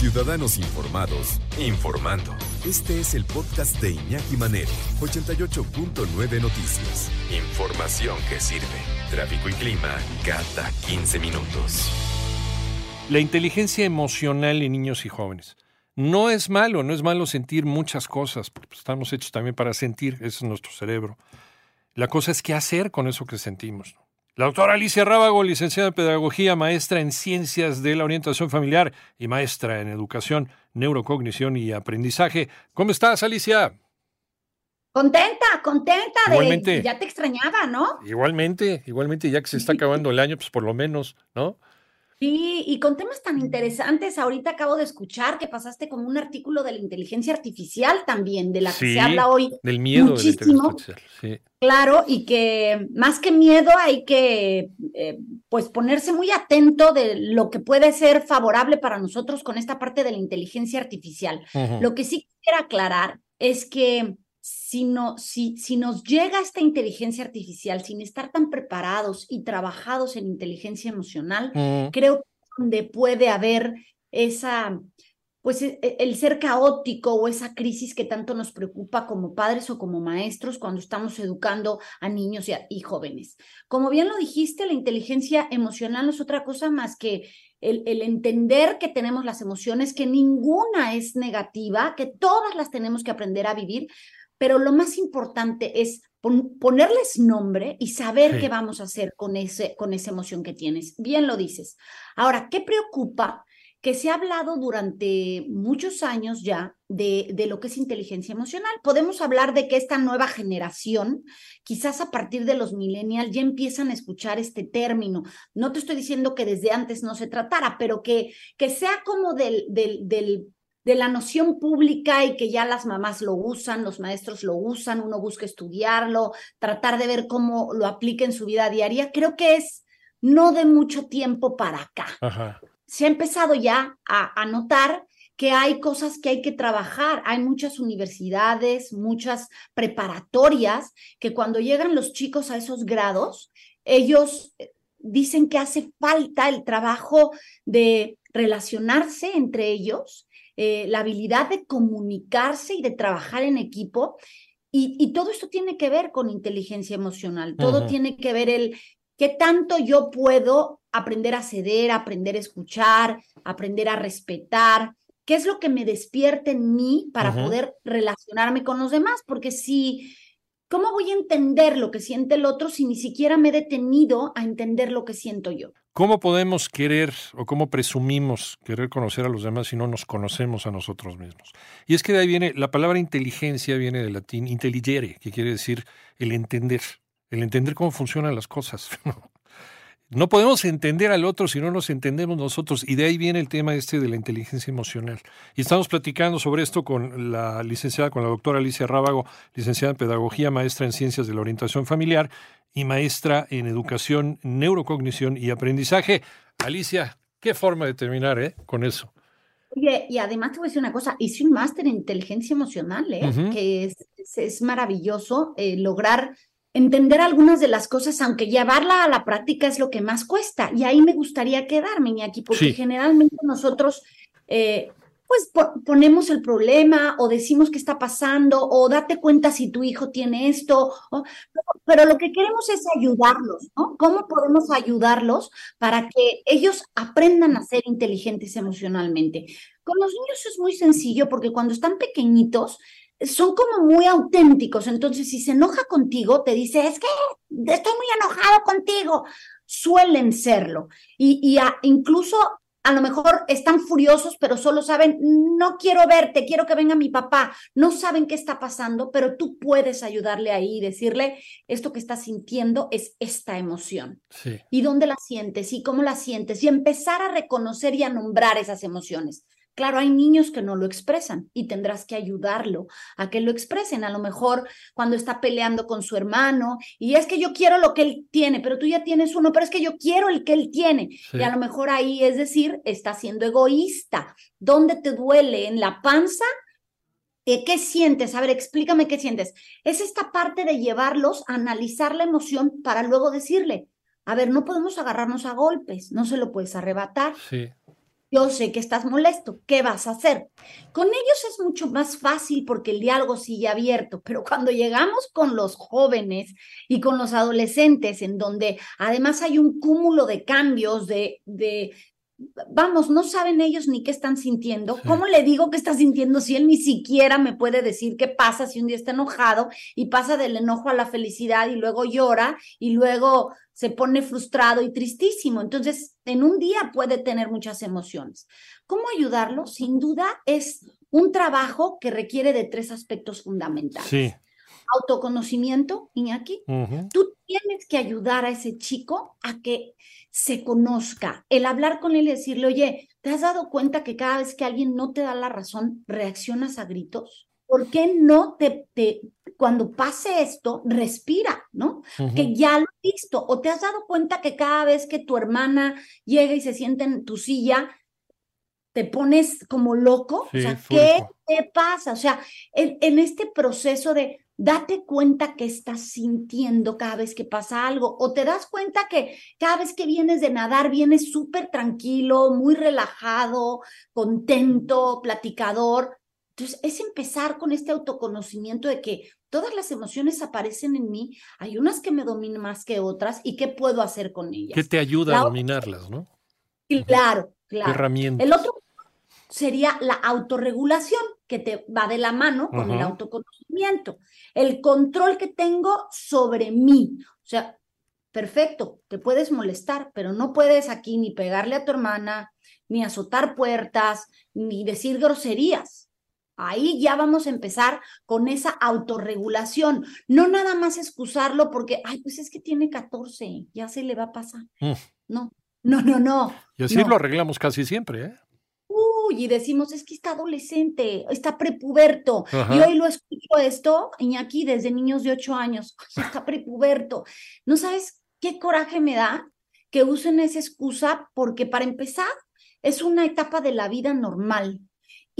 Ciudadanos Informados, informando. Este es el podcast de Iñaki Manero, 88.9 Noticias. Información que sirve. Tráfico y clima cada 15 minutos. La inteligencia emocional en niños y jóvenes. No es malo, no es malo sentir muchas cosas, estamos hechos también para sentir, ese es nuestro cerebro. La cosa es qué hacer con eso que sentimos. La doctora Alicia Rábago, licenciada en Pedagogía, maestra en Ciencias de la Orientación Familiar y maestra en Educación, Neurocognición y Aprendizaje. ¿Cómo estás, Alicia? Contenta, contenta de ya te extrañaba, ¿no? Igualmente, igualmente, ya que se está acabando el año, pues por lo menos, ¿no? Sí, y con temas tan interesantes, ahorita acabo de escuchar que pasaste como un artículo de la inteligencia artificial también, de la que se habla hoy. Del miedo muchísimo, sí. Claro, y que más que miedo hay que eh, pues ponerse muy atento de lo que puede ser favorable para nosotros con esta parte de la inteligencia artificial. Lo que sí quiero aclarar es que si, no, si, si nos llega esta inteligencia artificial sin estar tan preparados y trabajados en inteligencia emocional, creo que donde puede haber esa, pues e, e, el ser caótico o esa crisis que tanto nos preocupa como padres o como maestros cuando estamos educando a niños y, y jóvenes. Como bien lo dijiste, la inteligencia emocional no es otra cosa más que el, el, entender que tenemos las emociones, que ninguna es negativa, que todas las tenemos que aprender a vivir, pero lo más importante es ponerles nombre y saber qué vamos a hacer con, ese, con esa emoción que tienes. Bien lo dices. Ahora, ¿qué preocupa? Que se ha hablado durante muchos años ya de, de lo que es inteligencia emocional. Podemos hablar de que esta nueva generación, quizás a partir de los millennials, ya empiezan a escuchar este término. No te estoy diciendo que desde antes no se tratara, pero que, que sea como del, del, del de la noción pública y que ya las mamás lo usan, los maestros lo usan, uno busca estudiarlo, tratar de ver cómo lo aplica en su vida diaria, creo que es no de mucho tiempo para acá. Se ha empezado ya a, a notar que hay cosas que hay que trabajar. Hay muchas universidades, muchas preparatorias, que cuando llegan los chicos a esos grados, ellos eh, dicen que hace falta el trabajo de relacionarse entre ellos, eh, la habilidad de comunicarse y de trabajar en equipo. Y, todo esto tiene que ver con inteligencia emocional, todo tiene que ver el qué tanto yo puedo aprender a ceder, aprender a escuchar, aprender a respetar, qué es lo que me despierte en mí para poder relacionarme con los demás, porque si ¿Cómo voy a entender lo que siente el otro si ni siquiera me he detenido a entender lo que siento yo? ¿Cómo podemos querer o cómo presumimos querer conocer a los demás si no nos conocemos a nosotros mismos? Y es que de ahí viene, la palabra inteligencia viene del latín intelligere, que quiere decir el entender, el entender cómo funcionan las cosas. No podemos entender al otro si no nos entendemos nosotros. Y de ahí viene el tema este de la inteligencia emocional. Y estamos platicando sobre esto con la licenciada, con la doctora Alicia Rábago, licenciada en Pedagogía, maestra en Ciencias de la Orientación Familiar y maestra en Educación, Neurocognición y Aprendizaje. Alicia, qué forma de terminar ¿eh? con eso. Oye, y además te voy a decir una cosa, hice un máster en inteligencia emocional, ¿eh? que es, es, maravilloso eh, lograr entender algunas de las cosas, aunque llevarla a la práctica es lo que más cuesta. Y ahí me gustaría quedarme, aquí porque generalmente nosotros, eh, pues ponemos el problema o decimos qué está pasando o date cuenta si tu hijo tiene esto, pero lo que queremos es ayudarlos, ¿no? ¿Cómo podemos ayudarlos para que ellos aprendan a ser inteligentes emocionalmente? Con los niños es muy sencillo porque cuando están pequeñitos, son como muy auténticos. Entonces, si se enoja contigo, te dice, es que estoy muy enojado contigo. Suelen serlo. Y, incluso a lo mejor están furiosos, pero solo saben, no quiero verte, quiero que venga mi papá. No saben qué está pasando, pero tú puedes ayudarle ahí y decirle, esto que estás sintiendo es esta emoción. ¿Y dónde la sientes? ¿Y cómo la sientes? Y empezar a reconocer y a nombrar esas emociones. Claro, hay niños que no lo expresan y tendrás que ayudarlo a que lo expresen. A lo mejor cuando está peleando con su hermano y es que yo quiero lo que él tiene, pero tú ya tienes uno, pero es que yo quiero el que él tiene. Y a lo mejor ahí, es decir, está siendo egoísta. ¿Dónde te duele? ¿En la panza? ¿Qué sientes? A ver, explícame qué sientes. Es esta parte de llevarlos a analizar la emoción para luego decirle, a ver, no podemos agarrarnos a golpes, no se lo puedes arrebatar. Sí yo sé que estás molesto, ¿qué vas a hacer? Con ellos es mucho más fácil porque el diálogo sigue abierto, pero cuando llegamos con los jóvenes y con los adolescentes, en donde además hay un cúmulo de cambios, de, de vamos, no saben ellos ni qué están sintiendo. ¿Cómo le digo qué está sintiendo si él ni siquiera me puede decir qué pasa si un día está enojado y pasa del enojo a la felicidad y luego llora y luego se pone frustrado y tristísimo? Entonces, en un día puede tener muchas emociones. ¿Cómo ayudarlo? Sin duda es un trabajo que requiere de tres aspectos fundamentales. Sí autoconocimiento, Iñaki. Tú tienes que ayudar a ese chico a que se conozca. El hablar con él y decirle, oye, ¿te has dado cuenta que cada vez que alguien no te da la razón, reaccionas a gritos? ¿Por qué no te, te cuando pase esto, respira, ¿no? Que ya lo he visto. O te has dado cuenta que cada vez que tu hermana llega y se siente en tu silla, te pones como loco. o sea, ¿qué te pasa? O sea, en, este proceso de date cuenta que estás sintiendo cada vez que pasa algo o te das cuenta que cada vez que vienes de nadar vienes súper tranquilo, muy relajado, contento, platicador. Entonces, es empezar con este autoconocimiento de que todas las emociones aparecen en mí, hay unas que me dominan más que otras y qué puedo hacer con ellas. ¿Qué te ayuda a dominarlas, no? Claro, claro. Herramientas. El otro sería la autorregulación, que te va de la mano con el autoconocimiento. El control que tengo sobre mí. O sea, perfecto, te puedes molestar, pero no puedes aquí ni pegarle a tu hermana, ni azotar puertas, ni decir groserías. Ahí ya vamos a empezar con esa autorregulación. No nada más excusarlo porque, ay, pues es que tiene 14, ya se le va a pasar. Mm. No, no, no, no. Y así lo arreglamos casi siempre, ¿eh? Y decimos, es que está adolescente, está prepuberto. Y hoy lo escucho esto, Iñaki, desde niños de ocho años, está prepuberto. ¿No sabes qué coraje me da que usen esa excusa? Porque para empezar, es una etapa de la vida normal.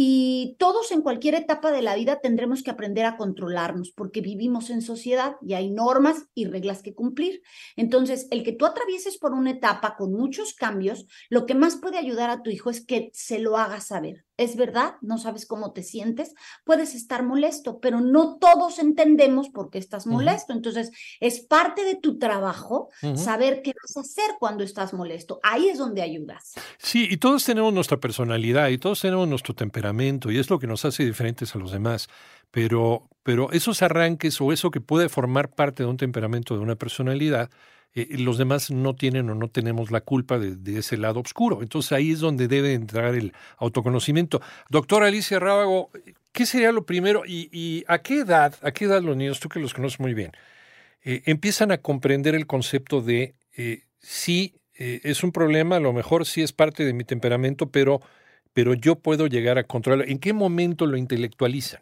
Y todos en cualquier etapa de la vida tendremos que aprender a controlarnos porque vivimos en sociedad y hay normas y reglas que cumplir. Entonces, el que tú atravieses por una etapa con muchos cambios, lo que más puede ayudar a tu hijo es que se lo haga saber. Es verdad, no sabes cómo te sientes, puedes estar molesto, pero no todos entendemos por qué estás molesto. Entonces, es parte de tu trabajo saber qué vas a hacer cuando estás molesto. Ahí es donde ayudas. Sí, y todos tenemos nuestra personalidad y todos tenemos nuestro temperamento y es lo que nos hace diferentes a los demás. Pero, pero esos arranques o eso que puede formar parte de un temperamento, de una personalidad, eh, los demás no tienen o no tenemos la culpa de, ese lado oscuro. Entonces ahí es donde debe entrar el autoconocimiento. Doctora Alicia Rábago, ¿qué sería lo primero y, a qué edad, a qué edad los niños, tú que los conoces muy bien, eh, empiezan a comprender el concepto de eh, sí es un problema, a lo mejor sí es parte de mi temperamento, pero, pero yo puedo llegar a controlarlo. ¿En qué momento lo intelectualizan?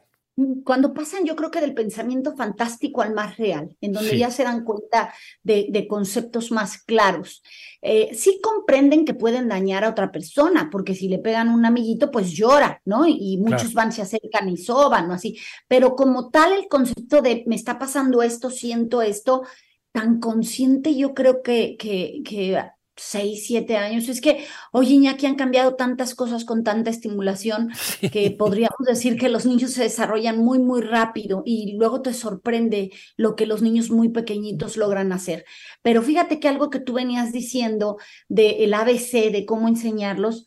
cuando pasan, yo creo que del pensamiento fantástico al más real, en donde ya se dan cuenta de, conceptos más claros. Eh, sí comprenden que pueden dañar a otra persona, porque si le pegan un amiguito, pues llora, ¿no? Y, muchos van, se acercan y soban, ¿no? Así. Pero como tal, el concepto de me está pasando esto, siento esto, tan consciente, yo creo que, que, que seis, siete años. Es que, oye, Iñaki, han cambiado tantas cosas con tanta estimulación que podríamos decir que los niños se desarrollan muy, muy rápido y luego te sorprende lo que los niños muy pequeñitos logran hacer. Pero fíjate que algo que tú venías diciendo del ABC, de cómo enseñarlos,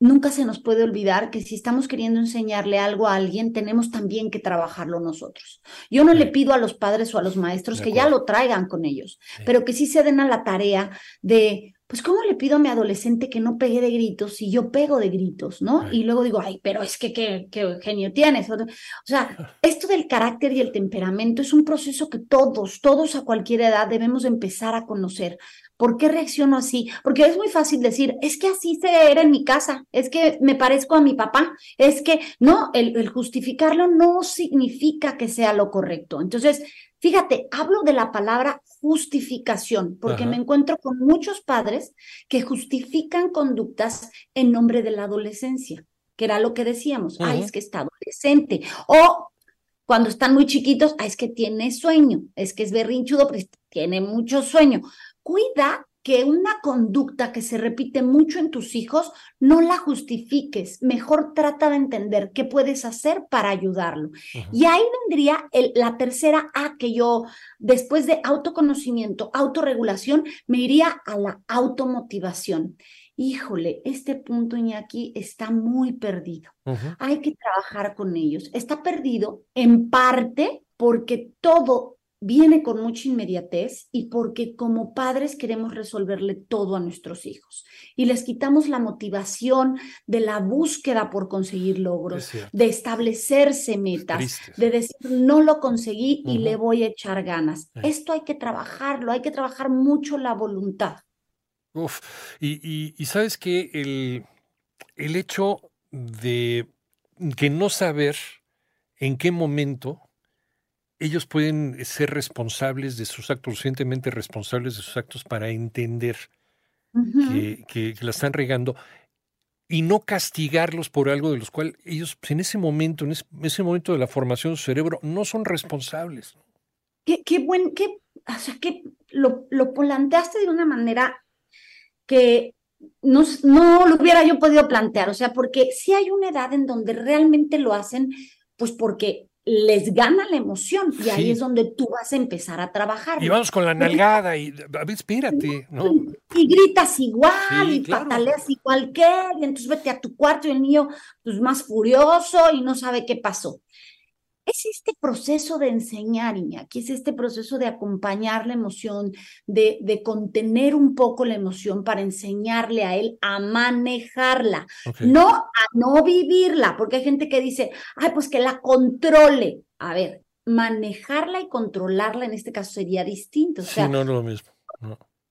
nunca se nos puede olvidar que si estamos queriendo enseñarle algo a alguien, tenemos también que trabajarlo nosotros. Yo no le pido a los padres o a los maestros que ya lo traigan con ellos, pero que sí se den a la tarea de, pues ¿cómo le pido a mi adolescente que no pegue de gritos si yo pego de gritos, ¿no? Y luego digo, ay, pero es que qué, genio tienes. O sea, esto del carácter y el temperamento es un proceso que todos, todos a cualquier edad debemos empezar a conocer. ¿Por qué reacciono así? Porque es muy fácil decir, es que así se era en mi casa, es que me parezco a mi papá, es que no, el, el justificarlo no significa que sea lo correcto. Entonces, Fíjate, hablo de la palabra justificación, porque me encuentro con muchos padres que justifican conductas en nombre de la adolescencia, que era lo que decíamos, ay, es que está adolescente, o cuando están muy chiquitos, ay, es que tiene sueño, es que es berrinchudo, pero tiene mucho sueño. Cuida que una conducta que se repite mucho en tus hijos, no la justifiques. Mejor trata de entender qué puedes hacer para ayudarlo. Y ahí vendría la tercera A que yo, después de autoconocimiento, autorregulación, me iría a la automotivación. Híjole, este punto, Iñaki, está muy perdido. Hay que trabajar con ellos. Está perdido en parte porque todo viene con mucha inmediatez y porque como padres queremos resolverle todo a nuestros hijos. Y les quitamos la motivación de la búsqueda por conseguir logros, de establecerse metas, de decir no lo conseguí y le voy a echar ganas. Esto hay que trabajarlo, hay que trabajar mucho la voluntad. Uf, y, sabes que el, el hecho de que no saber en qué momento ellos pueden ser responsables de sus actos, suficientemente responsables de sus actos para entender que, la están regando y no castigarlos por algo de los cuales ellos pues, en ese momento, en ese, momento de la formación de su cerebro, no son responsables. Qué, qué buen, qué, o sea, que lo, lo planteaste de una manera que no, no lo hubiera yo podido plantear, o sea, porque si hay una edad en donde realmente lo hacen, pues porque les gana la emoción y ahí es donde tú vas a empezar a trabajar. Y vamos con la nalgada y, a ver, espérate, ¿no? Y, gritas igual y pataleas igual que él y entonces vete a tu cuarto y el niño pues más furioso y no sabe qué pasó es este proceso de enseñar, Iñaki, es este proceso de acompañar la emoción, de, de contener un poco la emoción para enseñarle a él a manejarla, no a no vivirla, porque hay gente que dice, ay, pues que la controle. A ver, manejarla y controlarla en este caso sería distinto. O sea, sí, no, no lo mismo.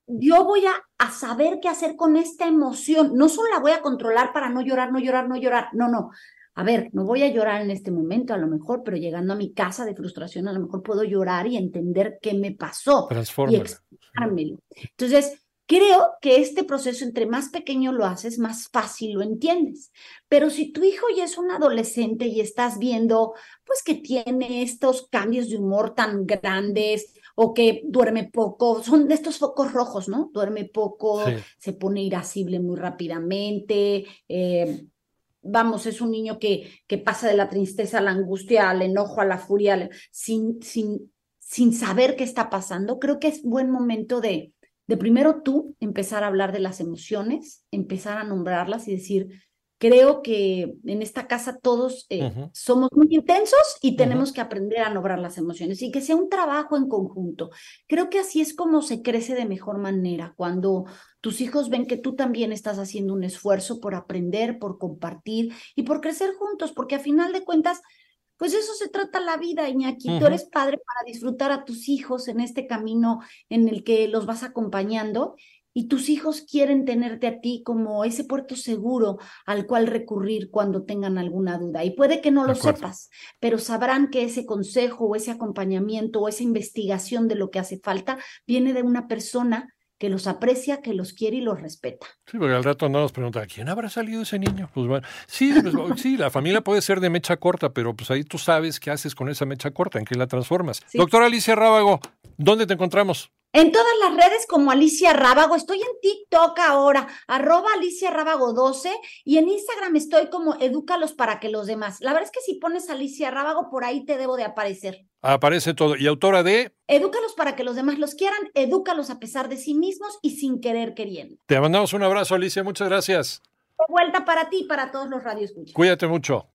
Yo voy a, a saber qué hacer con esta emoción. No solo la voy a controlar para no llorar, no llorar, no llorar. No, no a ver, no voy a llorar en este momento a lo mejor, pero llegando a mi casa de frustración a lo mejor puedo llorar y entender qué me pasó y explicármelo. Entonces, creo que este proceso entre más pequeño lo haces, más fácil lo entiendes. Pero si tu hijo ya es un adolescente y estás viendo pues que tiene estos cambios de humor tan grandes o que duerme poco, son de estos focos rojos, ¿no? Duerme poco, se pone irascible muy rápidamente, eh, vamos, es un niño que, que pasa de la tristeza a la angustia, al enojo, a la furia, sin, sin, sin saber qué está pasando, creo que es buen momento de, de primero tú empezar a hablar de las emociones, empezar a nombrarlas y decir, creo que en esta casa todos eh, somos muy intensos y tenemos que aprender a nombrar las emociones y que sea un trabajo en conjunto. Creo que así es como se crece de mejor manera, cuando tus hijos ven que tú también estás haciendo un esfuerzo por aprender, por compartir y por crecer juntos, porque a final de cuentas, pues eso se trata la vida, Iñaki. Tú eres padre para disfrutar a tus hijos en este camino en el que los vas acompañando y tus hijos quieren tenerte a ti como ese puerto seguro al cual recurrir cuando tengan alguna duda. Y puede que no lo sepas, pero sabrán que ese consejo o ese acompañamiento o esa investigación de lo que hace falta viene de una persona que los aprecia, que los quiere y los respeta. Sí, porque al rato nos pregunta, ¿quién habrá salido ese niño? Pues bueno, sí, pues, sí, la familia puede ser de mecha corta, pero pues ahí tú sabes qué haces con esa mecha corta, en qué la transformas. Doctora Alicia Rábago, ¿dónde te encontramos? En todas las redes como Alicia Rábago, estoy en TikTok ahora, arroba Alicia Rábago 12, y en Instagram estoy como Edúcalos para que los demás. La verdad es que si pones Alicia Rábago, por ahí te debo de aparecer. Aparece todo. ¿Y autora de? Edúcalos para que los demás los quieran, edúcalos a pesar de sí mismos y sin querer queriendo. Te mandamos un abrazo, Alicia, muchas gracias. De vuelta para ti y para todos los radios. Cuídate mucho.